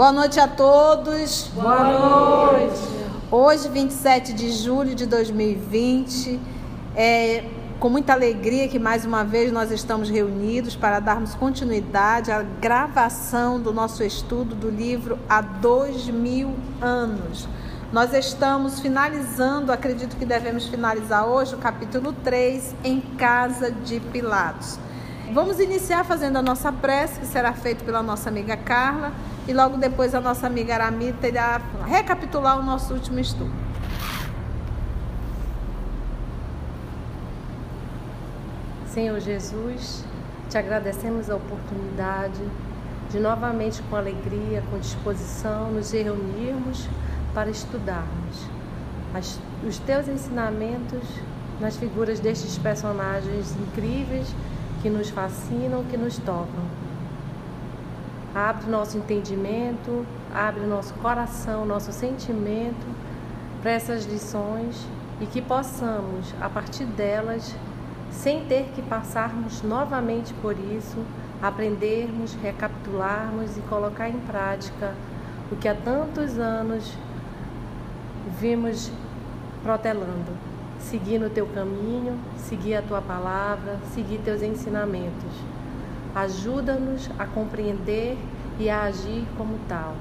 Boa noite a todos. Boa noite. Hoje, 27 de julho de 2020, é com muita alegria que mais uma vez nós estamos reunidos para darmos continuidade à gravação do nosso estudo do livro Há Dois Mil Anos. Nós estamos finalizando, acredito que devemos finalizar hoje, o capítulo 3, em Casa de Pilatos. Vamos iniciar fazendo a nossa prece, que será feita pela nossa amiga Carla e logo depois a nossa amiga Aramita irá recapitular o nosso último estudo. Senhor Jesus, te agradecemos a oportunidade de novamente com alegria, com disposição, nos reunirmos para estudarmos as, os teus ensinamentos nas figuras destes personagens incríveis que nos fascinam, que nos tocam. Abre o nosso entendimento, abre o nosso coração, nosso sentimento para essas lições e que possamos, a partir delas, sem ter que passarmos novamente por isso, aprendermos, recapitularmos e colocar em prática o que há tantos anos vimos protelando. Seguir no teu caminho, seguir a tua palavra, seguir teus ensinamentos. Ajuda-nos a compreender e a agir como tal.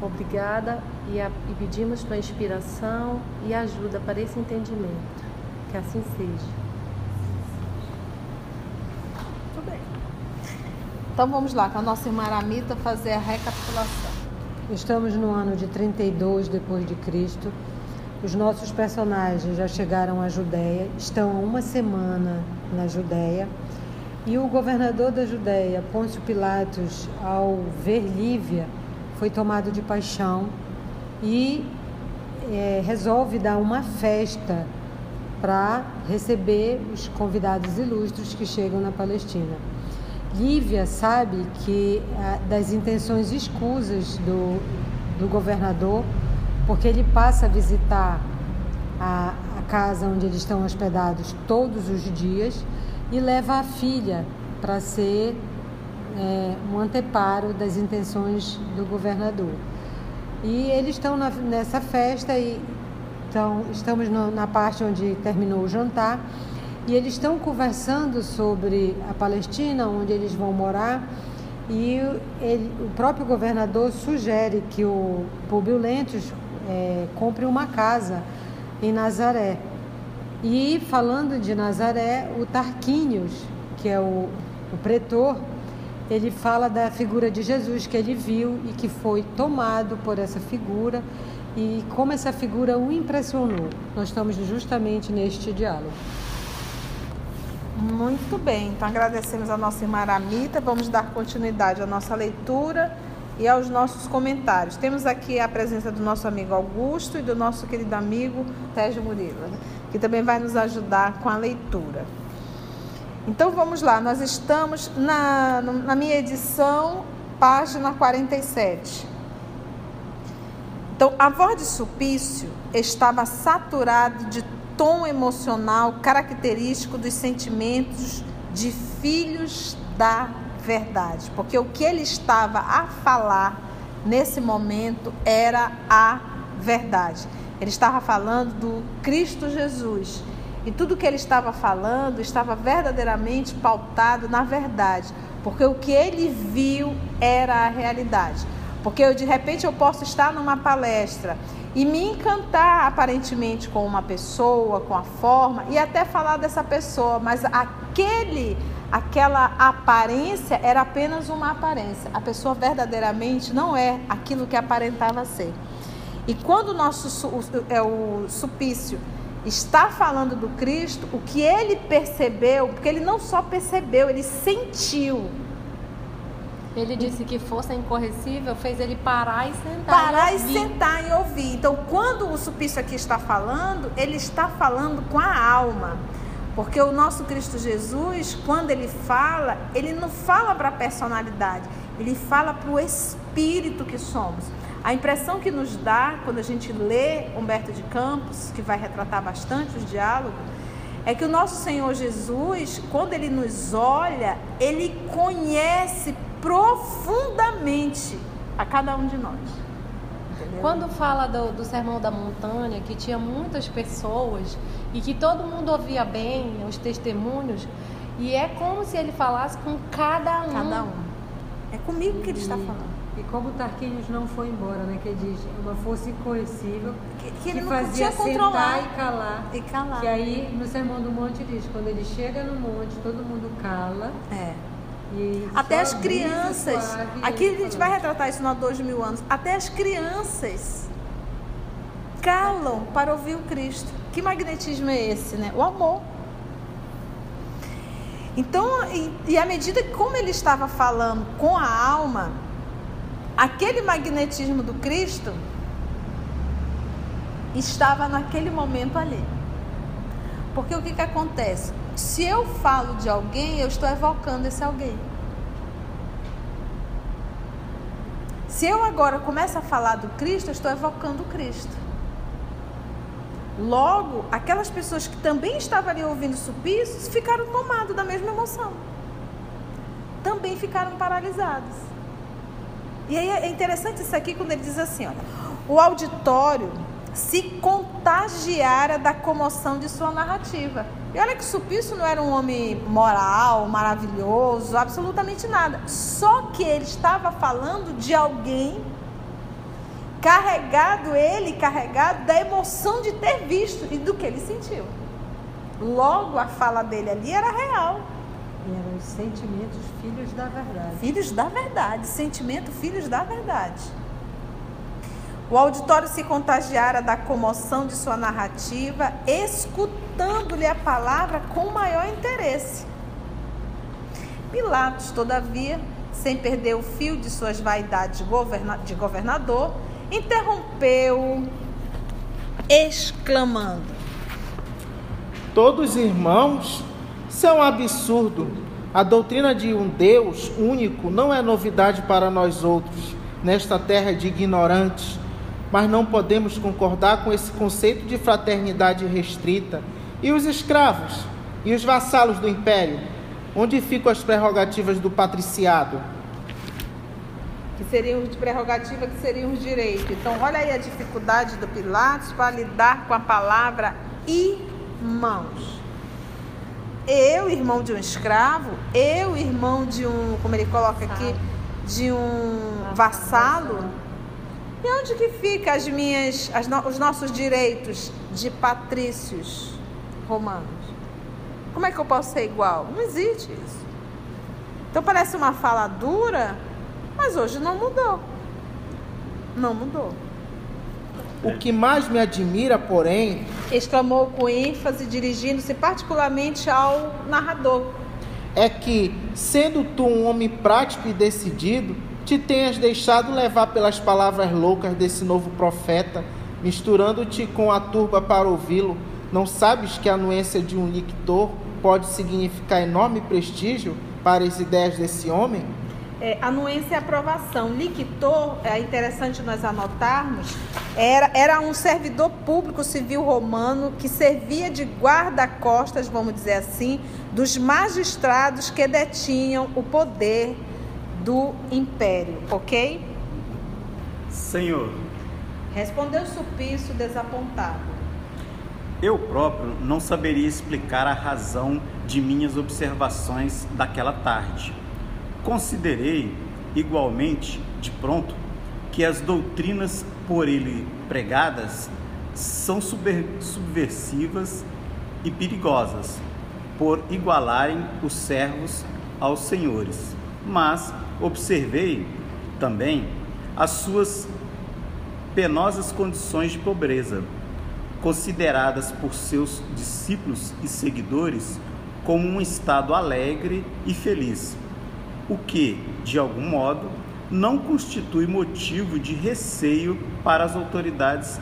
Obrigada e, a, e pedimos tua inspiração e ajuda para esse entendimento. Que assim seja. Muito bem. Então vamos lá, com a nossa irmã Aramita fazer a recapitulação. Estamos no ano de 32 depois de Cristo. Os nossos personagens já chegaram à Judéia, estão há uma semana na Judéia e o governador da Judéia, Pôncio Pilatos, ao ver Lívia, foi tomado de paixão e é, resolve dar uma festa para receber os convidados ilustres que chegam na Palestina. Lívia sabe que das intenções escusas do, do governador, porque ele passa a visitar a, a casa onde eles estão hospedados todos os dias e leva a filha para ser é, um anteparo das intenções do governador. E eles estão na, nessa festa e então, estamos no, na parte onde terminou o jantar e eles estão conversando sobre a Palestina, onde eles vão morar. E ele, o próprio governador sugere que o Publio Lentulus é, compre uma casa em Nazaré. E falando de Nazaré, o Tarquínios, que é o, o pretor, ele fala da figura de Jesus que ele viu e que foi tomado por essa figura e como essa figura o impressionou. Nós estamos justamente neste diálogo. Muito bem, então agradecemos a nossa irmã Aramita, vamos dar continuidade à nossa leitura e aos nossos comentários. Temos aqui a presença do nosso amigo Augusto e do nosso querido amigo Sérgio Murilo. Que também vai nos ajudar com a leitura. Então vamos lá, nós estamos na, na minha edição, página 47. Então, a voz de Supício estava saturada de tom emocional característico dos sentimentos de filhos da verdade, porque o que ele estava a falar nesse momento era a verdade. Ele estava falando do Cristo Jesus. E tudo que ele estava falando estava verdadeiramente pautado na verdade, porque o que ele viu era a realidade. Porque eu, de repente eu posso estar numa palestra e me encantar aparentemente com uma pessoa, com a forma e até falar dessa pessoa, mas aquele aquela aparência era apenas uma aparência. A pessoa verdadeiramente não é aquilo que aparentava ser. E quando o nosso é, o supício está falando do Cristo, o que ele percebeu, porque ele não só percebeu, ele sentiu. Ele disse que força incorrecível fez ele parar e sentar. Parar e, e sentar e ouvir. Então, quando o supício aqui está falando, ele está falando com a alma. Porque o nosso Cristo Jesus, quando ele fala, ele não fala para a personalidade, ele fala para o espírito que somos. A impressão que nos dá quando a gente lê Humberto de Campos, que vai retratar bastante os diálogos, é que o nosso Senhor Jesus, quando ele nos olha, ele conhece profundamente a cada um de nós. Entendeu? Quando fala do, do Sermão da Montanha, que tinha muitas pessoas e que todo mundo ouvia bem os testemunhos, e é como se ele falasse com cada um. Cada um. É comigo que ele está falando. E como Tarquínios não foi embora, né? Que diz uma força incoercível que, que ele que não fazia sentar e calar. e calar. Que aí no Sermão do Monte diz, quando ele chega no monte, todo mundo cala. É. Até as brisa crianças. Aqui a gente vai retratar isso há dois mil anos. Até as crianças calam para ouvir o Cristo. Que magnetismo é esse, né? O amor. Então, e, e à medida que como ele estava falando com a alma, aquele magnetismo do Cristo estava naquele momento ali. Porque o que, que acontece? Se eu falo de alguém, eu estou evocando esse alguém. Se eu agora começo a falar do Cristo, eu estou evocando o Cristo. Logo, aquelas pessoas que também estavam ali ouvindo supícios ficaram tomadas da mesma emoção. Também ficaram paralisadas. E aí é interessante isso aqui quando ele diz assim, olha, o auditório se contagiara da comoção de sua narrativa. E olha que Supício não era um homem moral, maravilhoso, absolutamente nada. Só que ele estava falando de alguém carregado, ele carregado da emoção de ter visto e do que ele sentiu. Logo a fala dele ali era real. E eram os sentimentos filhos da verdade. Filhos da verdade, sentimento filhos da verdade. O auditório se contagiara da comoção de sua narrativa, escutando-lhe a palavra com maior interesse. Pilatos, todavia, sem perder o fio de suas vaidades de, governa de governador, interrompeu, exclamando: Todos irmãos, é um absurdo. A doutrina de um Deus único não é novidade para nós outros, nesta terra de ignorantes, mas não podemos concordar com esse conceito de fraternidade restrita. E os escravos? E os vassalos do império? Onde ficam as prerrogativas do patriciado? que seriam de prerrogativa, que seriam os direitos. Então, olha aí a dificuldade do Pilatos para lidar com a palavra irmãos. Eu, irmão de um escravo, eu, irmão de um, como ele coloca aqui, de um vassalo. E onde que fica as minhas, as no- os nossos direitos de patrícios romanos? Como é que eu posso ser igual? Não existe isso. Então parece uma fala dura, mas hoje não mudou. Não mudou. O que mais me admira, porém, Exclamou com ênfase, dirigindo-se particularmente ao narrador. é que, sendo tu um homem prático e decidido, te tenhas deixado levar pelas palavras loucas desse novo profeta, misturando-te com a turba para ouvi-lo. Não sabes que a anuência de um lictor pode significar enorme prestígio para as ideias desse homem? É, anuência e aprovação. Lictor, é interessante nós anotarmos, era, era um servidor público civil romano que servia de guarda-costas, vamos dizer assim, dos magistrados que detinham o poder do império, ok? Senhor, Respondeu Supício desapontado. eu próprio não saberia explicar a razão de minhas observações daquela tarde. Considerei, igualmente, de pronto, que as doutrinas por ele pregadas são subversivas e perigosas, por igualarem os servos aos senhores. Mas observei também as suas penosas condições de pobreza, consideradas por seus discípulos e seguidores como um estado alegre e feliz, o que, de algum modo, não constitui motivo de receio para as autoridades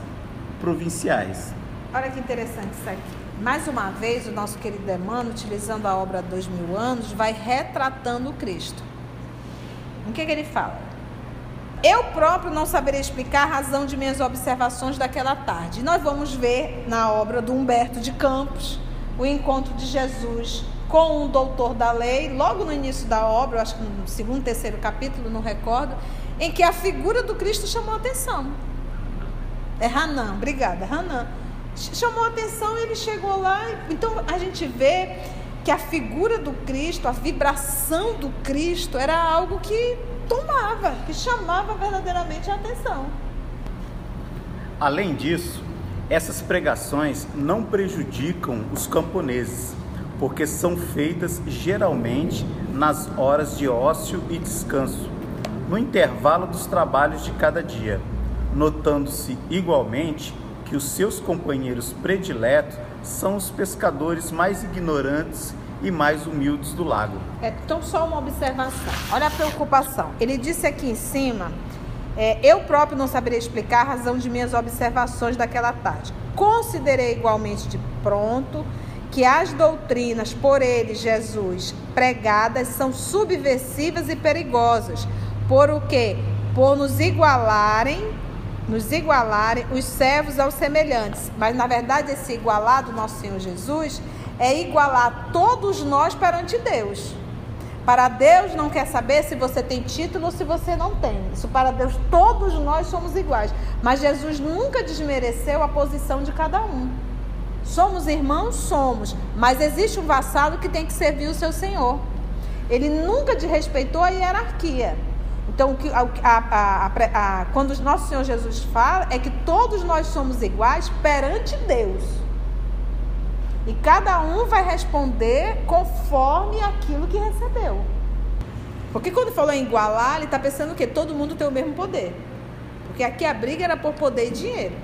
provinciais. Olha que interessante isso aqui. Mais uma vez, o nosso querido Emmanuel, utilizando a obra Dois Mil Anos, vai retratando o Cristo. O que, que ele fala? Eu próprio não saberia explicar a razão de minhas observações daquela tarde. Nós vamos ver na obra do Humberto de Campos o encontro de Jesus com um doutor da lei, logo no início da obra, acho que no segundo, terceiro capítulo, não recordo. em que a figura do Cristo chamou atenção. É Hanan, obrigada, Hanan. Chamou atenção ele chegou lá. Então a gente vê que a figura do Cristo, a vibração do Cristo era algo que tomava, que chamava verdadeiramente a atenção. Além disso, essas pregações não prejudicam os camponeses, porque são feitas geralmente nas horas de ócio e descanso, no intervalo dos trabalhos de cada dia, notando-se igualmente que os seus companheiros prediletos são os pescadores mais ignorantes e mais humildes do lago. É, então, só uma observação. Olha a preocupação. Ele disse aqui em cima: é, eu próprio não saberia explicar a razão de minhas observações daquela tarde. Considerei igualmente de pronto que as doutrinas por ele, Jesus, pregadas são subversivas e perigosas, por o que? Por nos igualarem, nos igualarem os servos aos semelhantes. Mas na verdade esse igualar do nosso Senhor Jesus é igualar todos nós perante Deus. Para Deus não quer saber se você tem título ou se você não tem. Isso para Deus todos nós somos iguais. Mas Jesus nunca desmereceu a posição de cada um. Somos irmãos? Somos. Mas existe um vassalo que tem que servir o seu senhor. Ele nunca desrespeitou a hierarquia. Então, a, a, a, quando o nosso Senhor Jesus fala, é que todos nós somos iguais perante Deus. E cada um vai responder conforme aquilo que recebeu. Porque quando falou em igualar, ele está pensando que todo mundo tem o mesmo poder. Porque aqui a briga era por poder e dinheiro.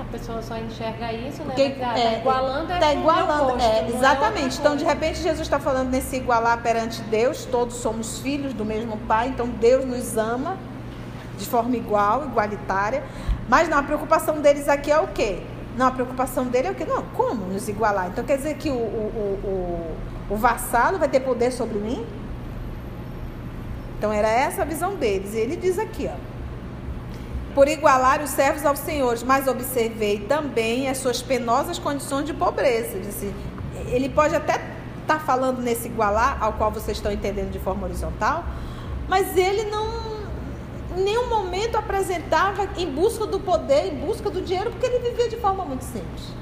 A pessoa só enxerga isso, né? Porque, tá é, igualando é tá igualando, oposto, é, exatamente. É então, de repente, Jesus está falando nesse igualar perante Deus. Todos somos filhos do mesmo Pai. Então, Deus nos ama de forma igual, igualitária. Mas não, a preocupação deles aqui é o quê? Não, a preocupação dele é o quê? Não, como nos igualar? Então, quer dizer que o, o, o, o vassalo vai ter poder sobre mim? Então, era essa a visão deles. E ele diz aqui, ó por igualar os servos aos senhores, mas observei também as suas penosas condições de pobreza. Disse, ele pode até estar tá falando nesse igualar, ao qual vocês estão entendendo de forma horizontal, mas ele não em nenhum momento apresentava em busca do poder, em busca do dinheiro, porque ele vivia de forma muito simples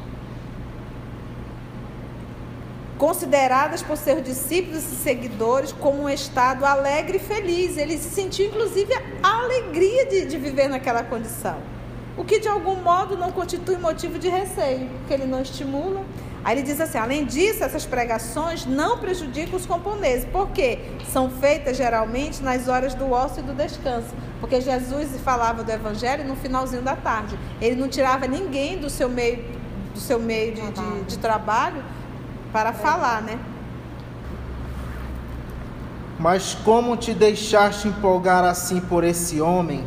consideradas por seus discípulos e seguidores como um estado alegre e feliz. Ele se sentiu, inclusive, a alegria de, de viver naquela condição. O que, de algum modo, não constitui motivo de receio, porque ele não estimula. Aí ele diz assim: além disso, essas pregações não prejudicam os camponeses, porque são feitas geralmente nas horas do ócio e do descanso. Porque Jesus falava do evangelho no finalzinho da tarde. Ele não tirava ninguém do seu meio, do seu meio de, de, de trabalho para falar, né? Mas como te deixaste empolgar assim por esse homem?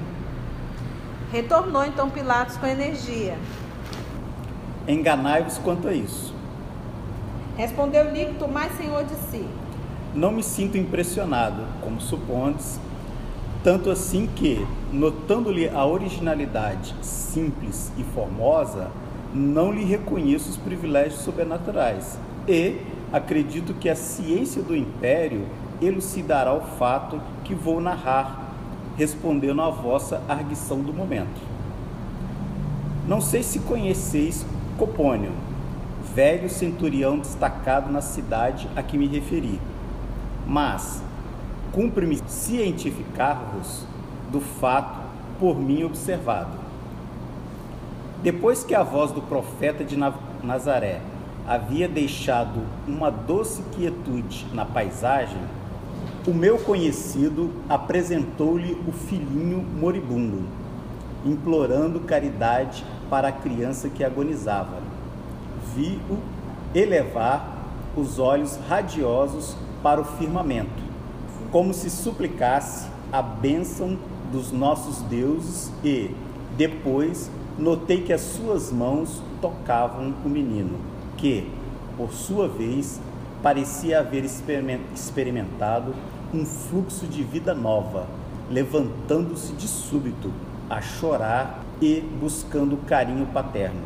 Retornou então Pilatos com energia. Enganai-vos quanto a isso. Respondeu-lhe Tomás Senhor de si. Não me sinto impressionado, como supondes, tanto assim que, notando-lhe a originalidade simples e formosa, não lhe reconheço os privilégios sobrenaturais e acredito que a ciência do império elucidará o fato que vou narrar, respondendo à vossa arguição do momento. Não sei se conheceis Copônio, velho centurião destacado na cidade a que me referi, mas cumpre-me cientificar-vos do fato por mim observado. Depois que a voz do profeta de Nazaré havia deixado uma doce quietude na paisagem, o meu conhecido apresentou-lhe o filhinho moribundo, implorando caridade para a criança que agonizava. Vi-o elevar os olhos radiosos para o firmamento, como se suplicasse a bênção dos nossos deuses e, depois, notei que as suas mãos tocavam o menino que, por sua vez, parecia haver experimentado um fluxo de vida nova, levantando-se de súbito a chorar e buscando carinho paterno.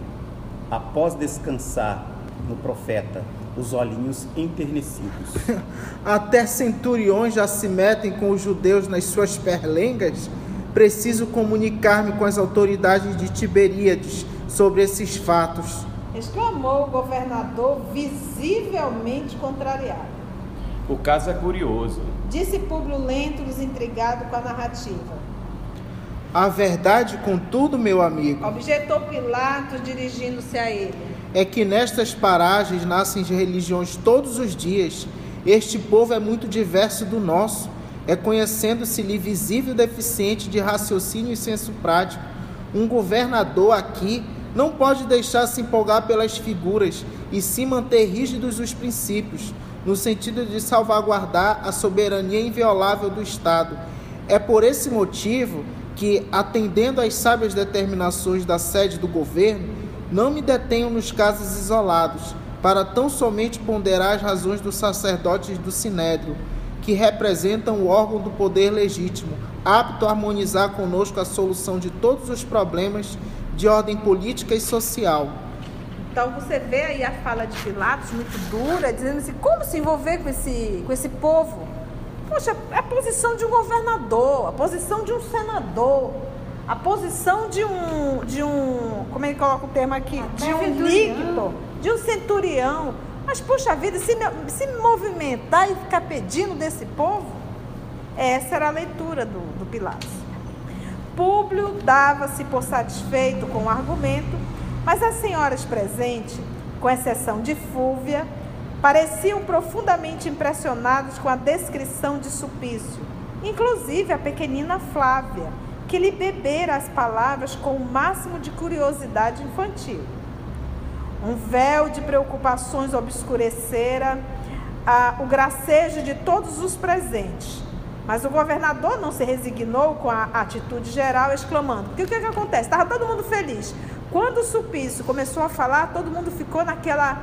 Após descansar no profeta os olhinhos enternecidos. Até centuriões já se metem com os judeus nas suas perlengas. Preciso comunicar-me com as autoridades de Tiberíades sobre esses fatos. Exclamou o governador, visivelmente contrariado. O caso é curioso. Disse Públio Lentulus, intrigado com a narrativa. A verdade, contudo, meu amigo, Objetou Pilatos, dirigindo-se a ele. É que nestas paragens nascem religiões todos os dias. Este povo é muito diverso do nosso, é conhecendo-se-lhe visível deficiente de raciocínio e senso prático. Um governador aqui não pode deixar se empolgar pelas figuras e sim manter rígidos os princípios, no sentido de salvaguardar a soberania inviolável do Estado. É por esse motivo que, atendendo às sábias determinações da sede do governo, não me detenho nos casos isolados, para tão somente ponderar as razões dos sacerdotes do Sinédrio, que representam o órgão do poder legítimo, apto a harmonizar conosco a solução de todos os problemas de ordem política e social. Então você vê aí a fala de Pilatos muito dura, dizendo assim, como se envolver com esse, com esse povo? Poxa, é a posição de um governador, a posição de um senador, a posição de um, de um, como é que coloca o termo aqui? De um líquido, de um centurião. Mas, poxa vida, se, se movimentar e ficar pedindo desse povo, essa era a leitura do, do Pilatos. Públio dava-se por satisfeito com o argumento, mas as senhoras presentes, com exceção de Fúvia, pareciam profundamente impressionadas com a descrição de Supício, inclusive a pequenina Flávia, que lhe bebera as palavras com o máximo de curiosidade infantil. Um véu de preocupações obscurecera ah, o gracejo de todos os presentes. Mas o governador não se resignou com a atitude geral, exclamando: Porque o que, que acontece? Estava todo mundo feliz. Quando o Supício começou a falar, todo mundo ficou naquela,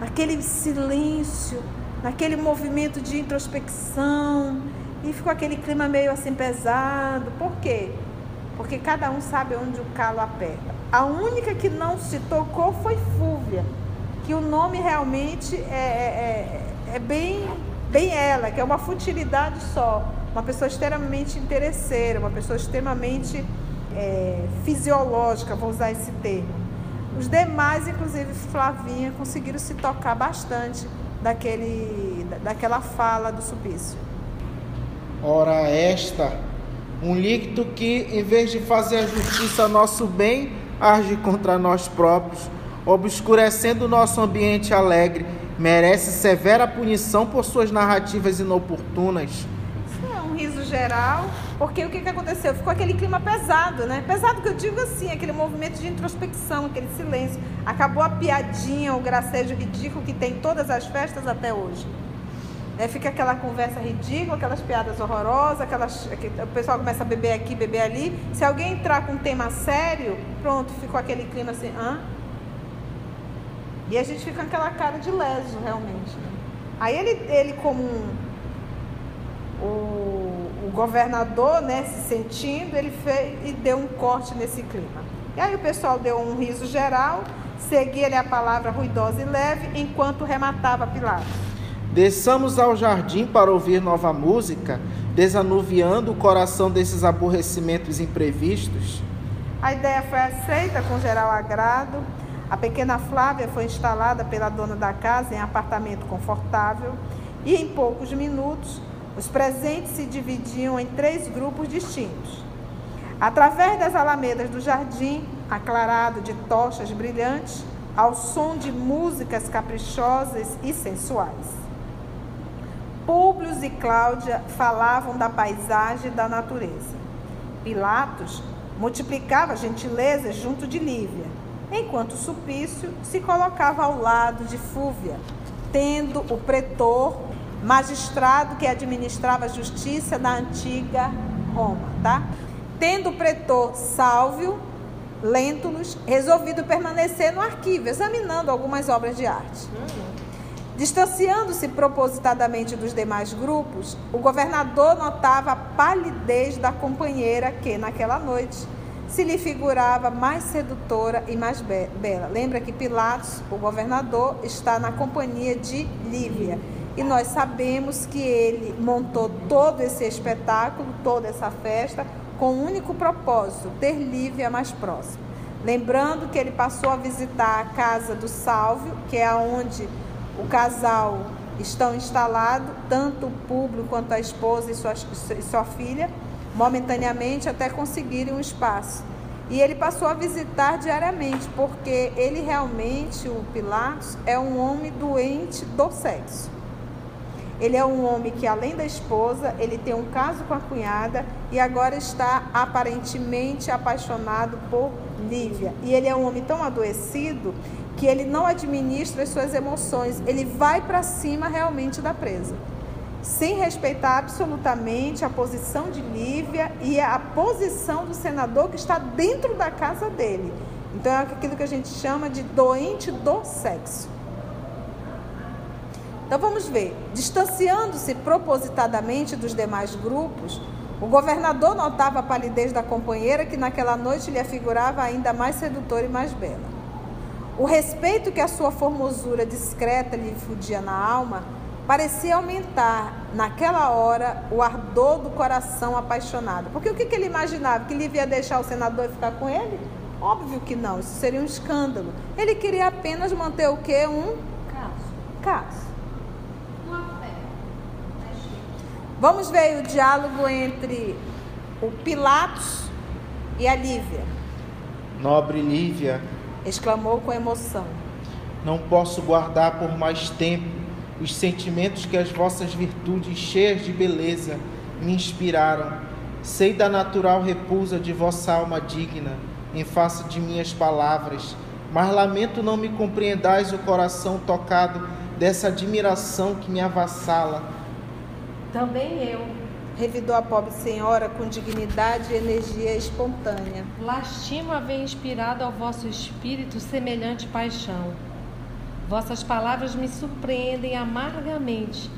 naquele silêncio, naquele movimento de introspecção, e ficou aquele clima meio assim pesado. Por quê? Porque cada um sabe onde o calo aperta. A única que não se tocou foi Fúvia, que o nome realmente é, é, é bem, bem ela, que é uma futilidade só. Uma pessoa extremamente interesseira, uma pessoa extremamente é, fisiológica, vou usar esse termo. Os demais, inclusive Flavinha, conseguiram se tocar bastante daquele, da- daquela fala do Supício. Ora, esta, um líquido que, em vez de fazer a justiça a nosso bem, age contra nós próprios, obscurecendo o nosso ambiente alegre, merece severa punição por suas narrativas inoportunas. Isso é um riso geral, porque o que, que aconteceu? Ficou aquele clima pesado, né? Pesado que eu digo assim, aquele movimento de introspecção, aquele silêncio. Acabou a piadinha, o gracejo ridículo que tem em todas as festas até hoje. É, fica aquela conversa ridícula, aquelas piadas horrorosas, aquelas, que o pessoal começa a beber aqui, beber ali. Se alguém entrar com um tema sério, pronto, ficou aquele clima assim, hã? E a gente fica com aquela cara de leso, realmente. né? Aí ele, ele como um, o, o governador, né, se sentindo, ele fez e deu um corte nesse clima. E aí o pessoal deu um riso geral, seguia-lhe a palavra ruidosa e leve, enquanto rematava Pilatos. Desçamos ao jardim para ouvir nova música, desanuviando o coração desses aborrecimentos imprevistos. A ideia foi aceita com geral agrado. A pequena Flávia foi instalada pela dona da casa em apartamento confortável e em poucos minutos os presentes se dividiam em três grupos distintos. Através das alamedas do jardim, aclarado de tochas brilhantes, ao som de músicas caprichosas e sensuais. Públio e Cláudia falavam da paisagem e da natureza. Pilatos multiplicava gentilezas junto de Lívia, enquanto Supício se colocava ao lado de Fúvia, tendo o pretor, magistrado que administrava a justiça da antiga Roma, tá? Tendo o pretor Sálvio Lentulus resolvido permanecer no arquivo, examinando algumas obras de arte. Distanciando-se propositadamente dos demais grupos, o governador notava a palidez da companheira que, naquela noite, se lhe figurava mais sedutora e mais be bela. Lembra que Pilatos, o governador, está na companhia de Lívia. E nós sabemos que ele montou todo esse espetáculo, toda essa festa, com um único propósito: ter Lívia mais próxima. Lembrando que ele passou a visitar a casa do Sálvio, que é onde o casal estão instalados, tanto o público quanto a esposa e sua, e sua filha, momentaneamente até conseguirem um espaço. E ele passou a visitar diariamente, porque ele realmente, o Pilatos, é um homem doente do sexo. Ele é um homem que, além da esposa, ele tem um caso com a cunhada e agora está aparentemente apaixonado por Lívia. E ele é um homem tão adoecido que ele não administra as suas emoções, ele vai para cima realmente da presa, sem respeitar absolutamente a posição de Lívia e a posição do senador que está dentro da casa dele. Então é aquilo que a gente chama de doente do sexo. Então vamos ver, distanciando-se propositadamente dos demais grupos, o governador notava a palidez da companheira que naquela noite lhe afigurava ainda mais sedutora e mais bela. O respeito que a sua formosura discreta lhe infundia na alma parecia aumentar naquela hora o ardor do coração apaixonado. Porque o que, que ele imaginava? Que ele ia deixar o senador e ficar com ele? Óbvio que não, isso seria um escândalo. Ele queria apenas manter o quê? Um caso. Caso. Vamos ver o diálogo entre o Pilatos e a Lívia. Nobre Lívia, exclamou com emoção. Não posso guardar por mais tempo os sentimentos que as vossas virtudes cheias de beleza me inspiraram. Sei da natural repulsa de vossa alma digna em face de minhas palavras, mas lamento não me compreendais o coração tocado dessa admiração que me avassala também eu. Revidou a pobre senhora com dignidade e energia espontânea. Lastimo haver inspirado ao vosso espírito semelhante paixão. Vossas palavras me surpreendem amargamente,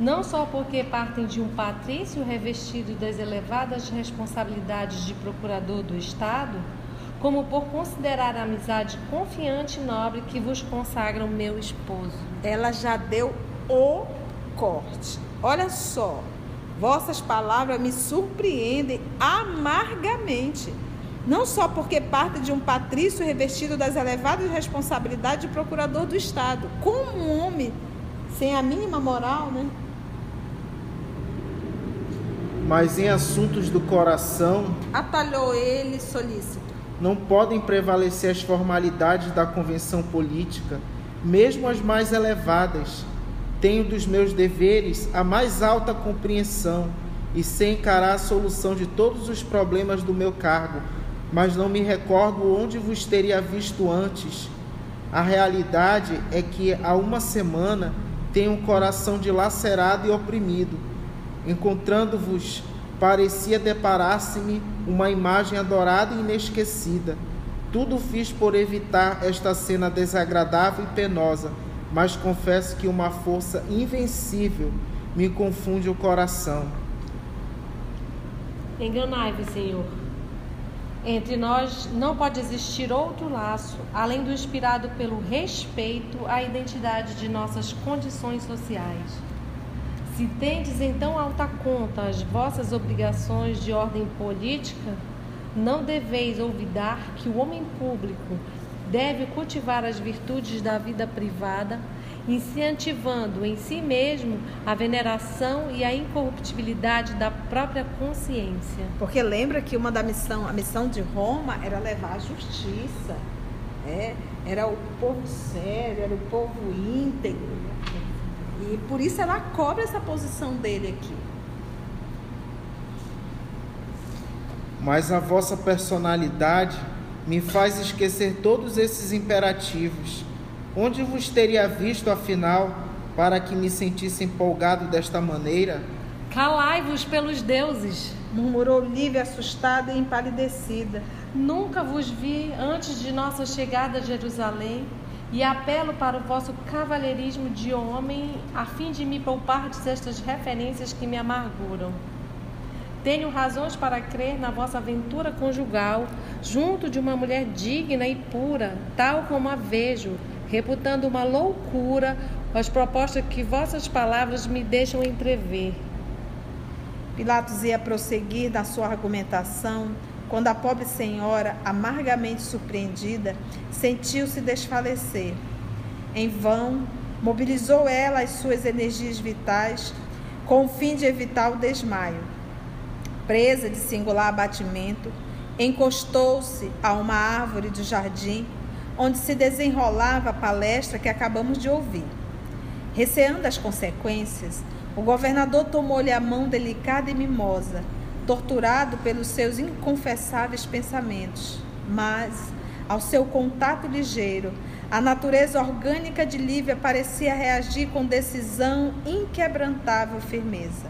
não só porque partem de um patrício revestido das elevadas responsabilidades de procurador do Estado, como por considerar a amizade confiante e nobre que vos consagra o meu esposo. Ela já deu o corte. Olha só, vossas palavras me surpreendem amargamente. Não só porque parte de um patrício revestido das elevadas responsabilidades de procurador do Estado, como um homem sem a mínima moral, né? Mas em assuntos do coração, atalhou ele solícito. Não podem prevalecer as formalidades da convenção política, mesmo as mais elevadas tenho dos meus deveres a mais alta compreensão e sei encarar a solução de todos os problemas do meu cargo, mas não me recordo onde vos teria visto antes. A realidade é que há uma semana tenho um coração dilacerado e oprimido. Encontrando-vos, parecia deparar-se-me uma imagem adorada e inesquecida. Tudo fiz por evitar esta cena desagradável e penosa mas confesso que uma força invencível me confunde o coração. Enganai-vos, Senhor. Entre nós não pode existir outro laço, além do inspirado pelo respeito à identidade de nossas condições sociais. Se tendes então alta conta as vossas obrigações de ordem política, não deveis olvidar que o homem público deve cultivar as virtudes da vida privada, incentivando em si mesmo a veneração e a incorruptibilidade da própria consciência. Porque lembra que uma da missão, a missão de Roma era levar a justiça, é, era o povo sério, era o povo íntegro. E por isso ela cobra essa posição dele aqui. Mas a vossa personalidade me faz esquecer todos esses imperativos. Onde vos teria visto, afinal, para que me sentisse empolgado desta maneira? Calai-vos pelos deuses, murmurou Lívia assustada e empalidecida. Nunca vos vi antes de nossa chegada a Jerusalém e apelo para o vosso cavalheirismo de homem a fim de me poupar destas referências que me amarguram. Tenho razões para crer na vossa aventura conjugal, junto de uma mulher digna e pura, tal como a vejo, reputando uma loucura as propostas que vossas palavras me deixam entrever. Pilatos ia prosseguir na sua argumentação quando a pobre senhora, amargamente surpreendida, sentiu-se desfalecer. Em vão, mobilizou ela as suas energias vitais com o fim de evitar o desmaio. Presa de singular abatimento, encostou-se a uma árvore do jardim onde se desenrolava a palestra que acabamos de ouvir. Receando as consequências, o governador tomou-lhe a mão delicada e mimosa, torturado pelos seus inconfessáveis pensamentos. Mas, ao seu contato ligeiro, a natureza orgânica de Lívia parecia reagir com decisão, inquebrantável firmeza.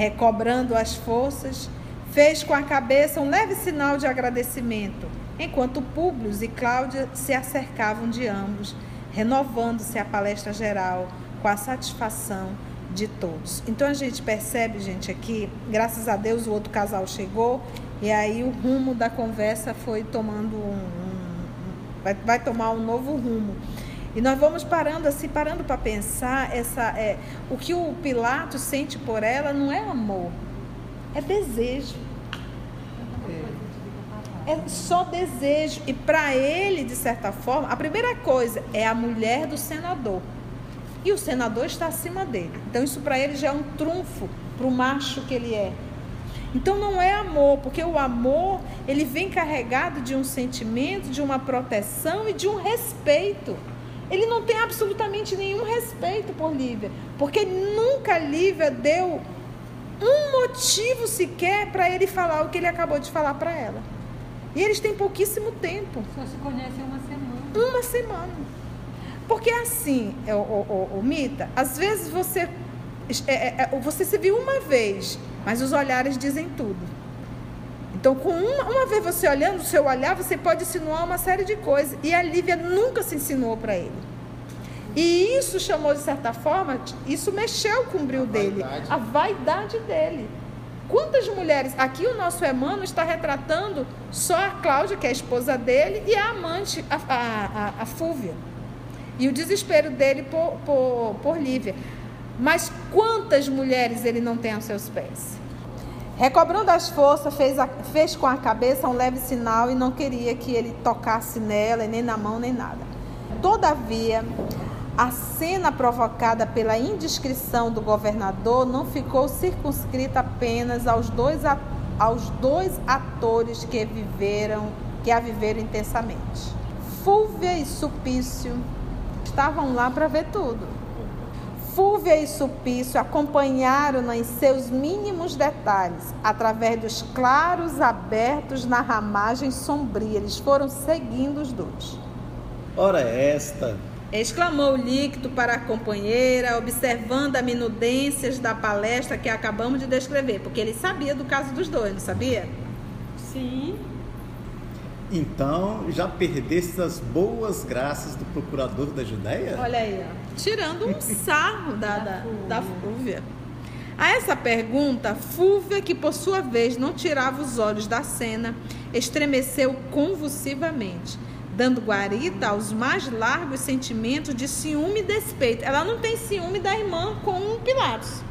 Recobrando as forças, fez com a cabeça um leve sinal de agradecimento, enquanto Públio e Cláudia se acercavam de ambos, renovando-se a palestra geral com a satisfação de todos. Então a gente percebe, gente, aqui, graças a Deus o outro casal chegou e aí o rumo da conversa foi tomando um, vai, vai tomar um novo rumo. E nós vamos parando assim, parando para pensar essa, é, o que o Pilato sente por ela não é amor, é desejo. É só desejo. E para ele, de certa forma, a primeira coisa é a mulher do senador. E o senador está acima dele. Então, isso para ele já é um trunfo para o macho que ele é. Então não é amor, porque o amor, ele vem carregado de um sentimento, de uma proteção e de um respeito. Ele não tem absolutamente nenhum respeito por Lívia, porque nunca Lívia deu um motivo sequer para ele falar o que ele acabou de falar para ela. E eles têm pouquíssimo tempo. Só se conhecem uma semana. Uma semana. Porque assim, o, o, o, Mita, às vezes você, é, é, é você se viu uma vez mas os olhares dizem tudo. Então, com uma, uma vez você olhando o seu olhar, você pode insinuar uma série de coisas. E a Lívia nunca se insinuou para ele. E isso chamou, de certa forma, isso mexeu com o brilho dele, a vaidade dele. Quantas mulheres. Aqui o nosso Emmanuel está retratando só a Cláudia, que é a esposa dele, e a amante, a, a, a, a Fúvia. E o desespero dele por, por, por Lívia. Mas quantas mulheres ele não tem aos seus pés? Recobrando as forças, fez, a, fez com a cabeça um leve sinal e não queria que ele tocasse nela, nem na mão, nem nada. Todavia, a cena provocada pela indiscrição do governador não ficou circunscrita apenas aos dois, aos dois atores que viveram, que a viveram intensamente. Fúvia e Supício estavam lá para ver tudo. Fúvia e Supício acompanharam-na em seus mínimos detalhes, através dos claros abertos na ramagem sombria. Eles foram seguindo os dois. Ora esta! Exclamou líquido para a companheira, observando as minudências da palestra que acabamos de descrever, porque ele sabia do caso dos dois, não sabia? Sim. Então, já perdeste as boas graças do procurador da Judéia? Olha aí, ó. tirando um sarro da, da, da Fúvia. A essa pergunta, Fúvia, que por sua vez não tirava os olhos da cena, estremeceu convulsivamente, dando guarita aos mais largos sentimentos de ciúme e despeito. Ela não tem ciúme da irmã com Pilatos.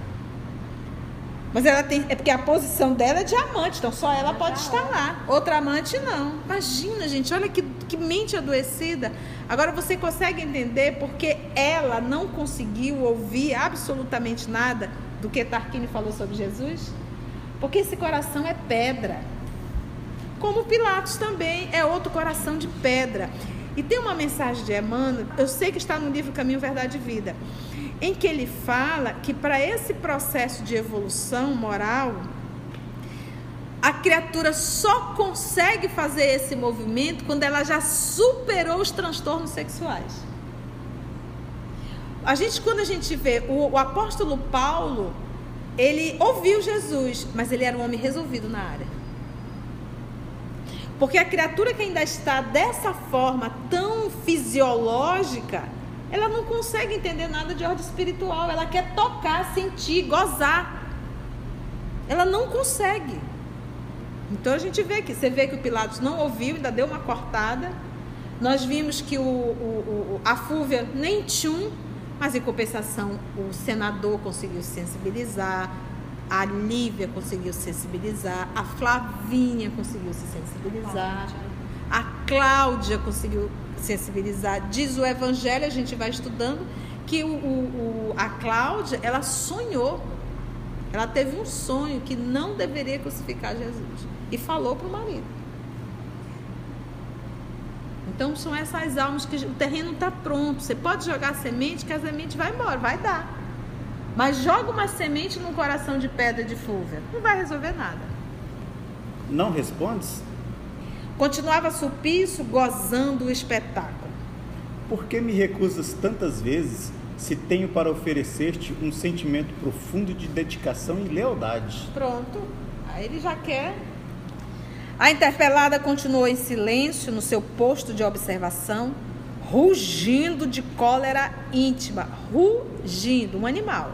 Mas ela tem. É porque a posição dela é de amante, então só ela pode estar lá. Outra amante não. Imagina, gente, olha que, que mente adoecida. Agora você consegue entender porque ela não conseguiu ouvir absolutamente nada do que Tarquini falou sobre Jesus? Porque esse coração é pedra. Como Pilatos também é outro coração de pedra. E tem uma mensagem de Emmanuel, eu sei que está no livro Caminho, Verdade e Vida em que ele fala que para esse processo de evolução moral, a criatura só consegue fazer esse movimento quando ela já superou os transtornos sexuais. A gente, quando a gente vê o, o apóstolo Paulo, ele ouviu Jesus, mas ele era um homem resolvido na área. Porque a criatura que ainda está dessa forma tão fisiológica, ela não consegue entender nada de ordem espiritual. Ela quer tocar, sentir, gozar. Ela não consegue. Então a gente vê que você vê que o Pilatos não ouviu, ainda deu uma cortada. Nós vimos que o, o, o a Fúvia nem tchum, mas em compensação o senador conseguiu sensibilizar, a Lívia conseguiu sensibilizar, a Flavinha conseguiu se sensibilizar, a Cláudia conseguiu sensibilizar. Diz o Evangelho, a gente vai estudando, que o, o, a Cláudia, ela sonhou, ela teve um sonho que não deveria crucificar Jesus e falou para o marido. Então são essas almas que o terreno está pronto. Você pode jogar semente, que a semente vai embora, vai dar. Mas joga uma semente num coração de pedra de fúvia, não vai resolver nada. Não respondes? Continuava Sulpício gozando o espetáculo. Por que me recusas tantas vezes se tenho para oferecer-te um sentimento profundo de dedicação e lealdade? Pronto. Aí ele já quer. A interpelada continuou em silêncio no seu posto de observação, rugindo de cólera íntima, rugindo, um animal.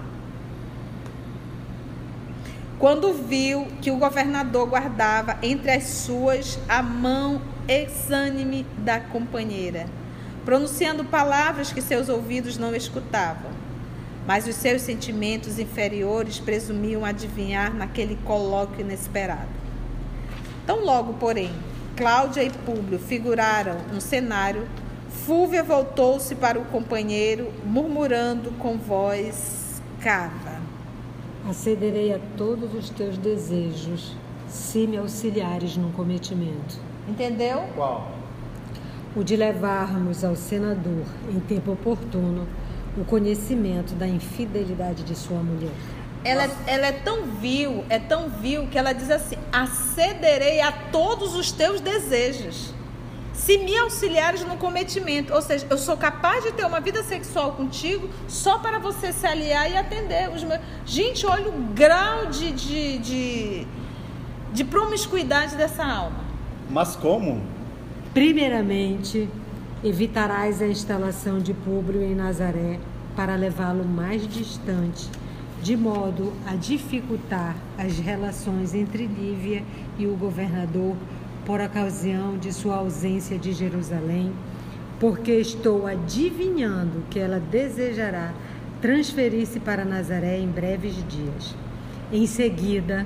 Quando viu que o governador guardava entre as suas a mão exânime da companheira, pronunciando palavras que seus ouvidos não escutavam, mas os seus sentimentos inferiores presumiam adivinhar naquele colóquio inesperado. Tão logo, porém, Cláudia e Públio figuraram um cenário, Fúvia voltou-se para o companheiro, murmurando com voz cava. Acederei a todos os teus desejos, se me auxiliares num cometimento. Entendeu? Qual? O de levarmos ao senador, em tempo oportuno, o conhecimento da infidelidade de sua mulher. Ela, ela é tão vil, é tão vil, que ela diz assim: acederei a todos os teus desejos se me auxiliares no cometimento. Ou seja, eu sou capaz de ter uma vida sexual contigo só para você se aliar e atender os meus. Gente, olha o grau de, de, de, de promiscuidade dessa alma. Mas como? Primeiramente, evitarás a instalação de Públio em Nazaré para levá-lo mais distante, de modo a dificultar as relações entre Lívia e o governador por ocasião de sua ausência de Jerusalém, porque estou adivinhando que ela desejará transferir-se para Nazaré em breves dias. Em seguida,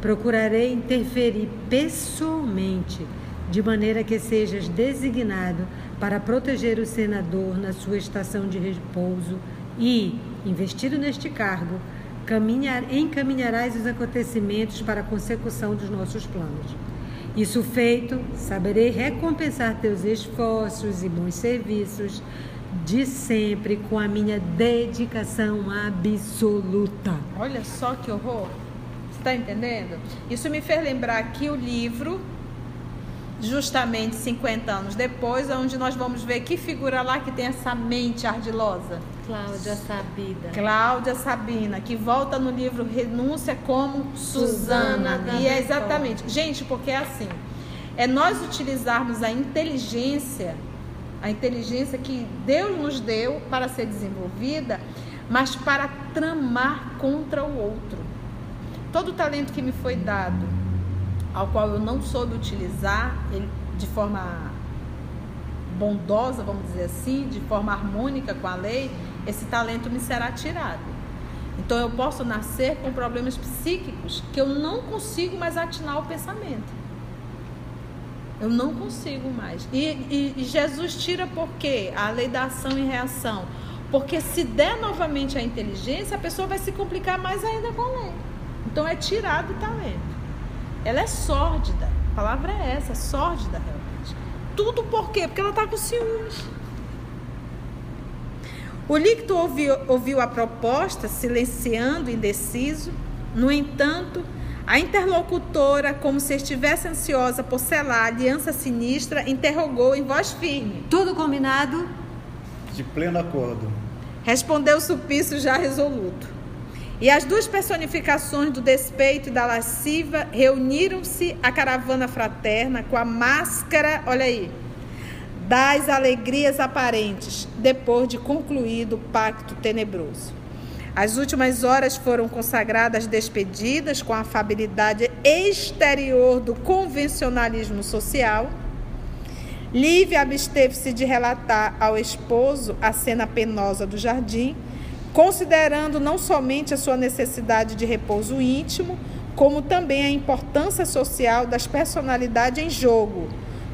procurarei interferir pessoalmente, de maneira que sejas designado para proteger o senador na sua estação de repouso e, investido neste cargo, caminhar, encaminharás os acontecimentos para a consecução dos nossos planos. Isso feito, saberei recompensar teus esforços e bons serviços de sempre com a minha dedicação absoluta. Olha só que horror. Você está entendendo? Isso me fez lembrar aqui o livro, justamente 50 anos depois, onde nós vamos ver que figura lá que tem essa mente ardilosa. Cláudia Sabida. Cláudia Sabina, que volta no livro Renúncia como Susana. Susana e é exatamente. Gente, porque é assim. É nós utilizarmos a inteligência, a inteligência que Deus nos deu para ser desenvolvida, mas para tramar contra o outro. Todo o talento que me foi dado, ao qual eu não soube utilizar ele, de forma bondosa, vamos dizer assim, de forma harmônica com a lei, esse talento me será tirado. Então eu posso nascer com problemas psíquicos que eu não consigo mais atinar o pensamento. Eu não consigo mais. E, e, e Jesus tira por quê? A lei da ação e reação. Porque se der novamente a inteligência, a pessoa vai se complicar mais ainda com a lei. Então é tirado o talento. Ela é sórdida. A palavra é essa, sórdida realmente. Tudo por quê? Porque ela está com ciúmes. O líquido ouviu, ouviu a proposta, silenciando, indeciso. No entanto, a interlocutora, como se estivesse ansiosa por selar a aliança sinistra, interrogou em voz firme. Tudo combinado? De pleno acordo. Respondeu Sulpício já resoluto. E as duas personificações do despeito e da lasciva reuniram-se à caravana fraterna com a máscara, olha aí, das alegrias aparentes, depois de concluído o pacto tenebroso. As últimas horas foram consagradas despedidas com a afabilidade exterior do convencionalismo social. Lívia absteve-se de relatar ao esposo a cena penosa do jardim, considerando não somente a sua necessidade de repouso íntimo, como também a importância social das personalidades em jogo,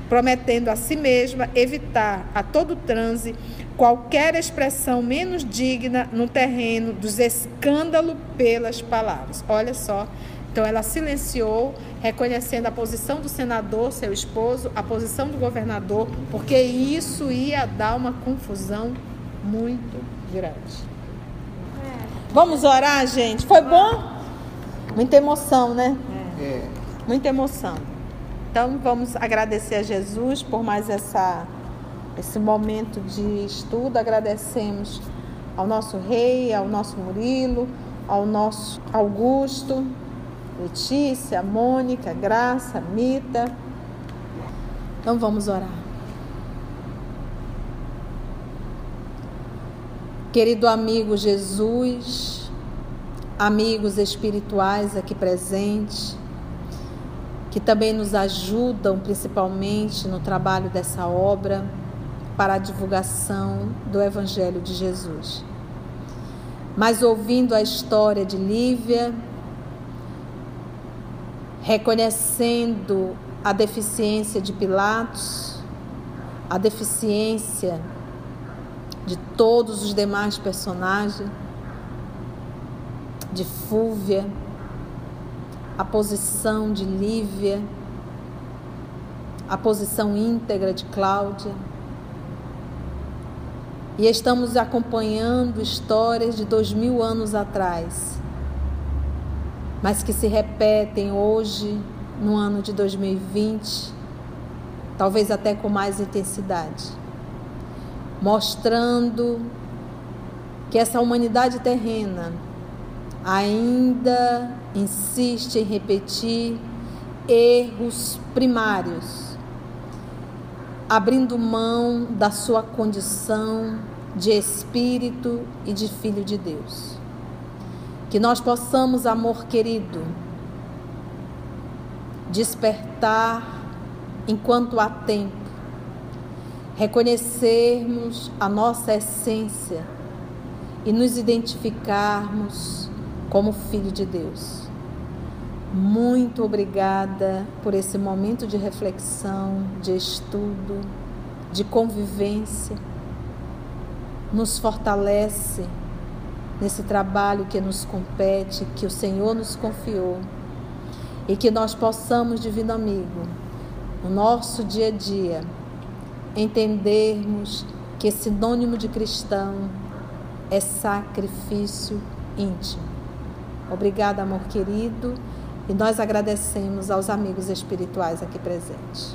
prometendo a si mesma evitar a todo transe qualquer expressão menos digna no terreno dos escândalos pelas palavras. Olha só. Então ela silenciou, reconhecendo a posição do senador, seu esposo, a posição do governador, porque isso ia dar uma confusão muito grande. Vamos orar, gente? Foi bom? Muita emoção, né? É. Muita emoção. Então vamos agradecer a Jesus por mais essa esse momento de estudo. Agradecemos ao nosso rei, ao nosso Murilo, ao nosso Augusto, Letícia, Mônica, Graça, Mita. Então vamos orar. Querido amigo Jesus, amigos espirituais aqui presentes, que também nos ajudam principalmente no trabalho dessa obra para a divulgação do Evangelho de Jesus. Mas ouvindo a história de Lívia, reconhecendo a deficiência de Pilatos, a deficiência de todos os demais personagens, de Fúvia, a posição de Lívia, a posição íntegra de Cláudia, e estamos acompanhando histórias de dois mil anos atrás, mas que se repetem hoje, no ano de 2020, talvez até com mais intensidade, mostrando que essa humanidade terrena ainda insiste em repetir erros primários abrindo mão da sua condição de espírito e de filho de Deus. Que nós possamos, amor querido, despertar enquanto há tempo, reconhecermos a nossa essência e nos identificarmos como filho de Deus. Muito obrigada por esse momento de reflexão, de estudo, de convivência. Nos fortalece nesse trabalho que nos compete, que o Senhor nos confiou. E que nós possamos, Divino Amigo, no nosso dia a dia, entendermos que sinônimo de cristão é sacrifício íntimo. Obrigada, amor querido. E nós agradecemos aos amigos espirituais aqui presentes.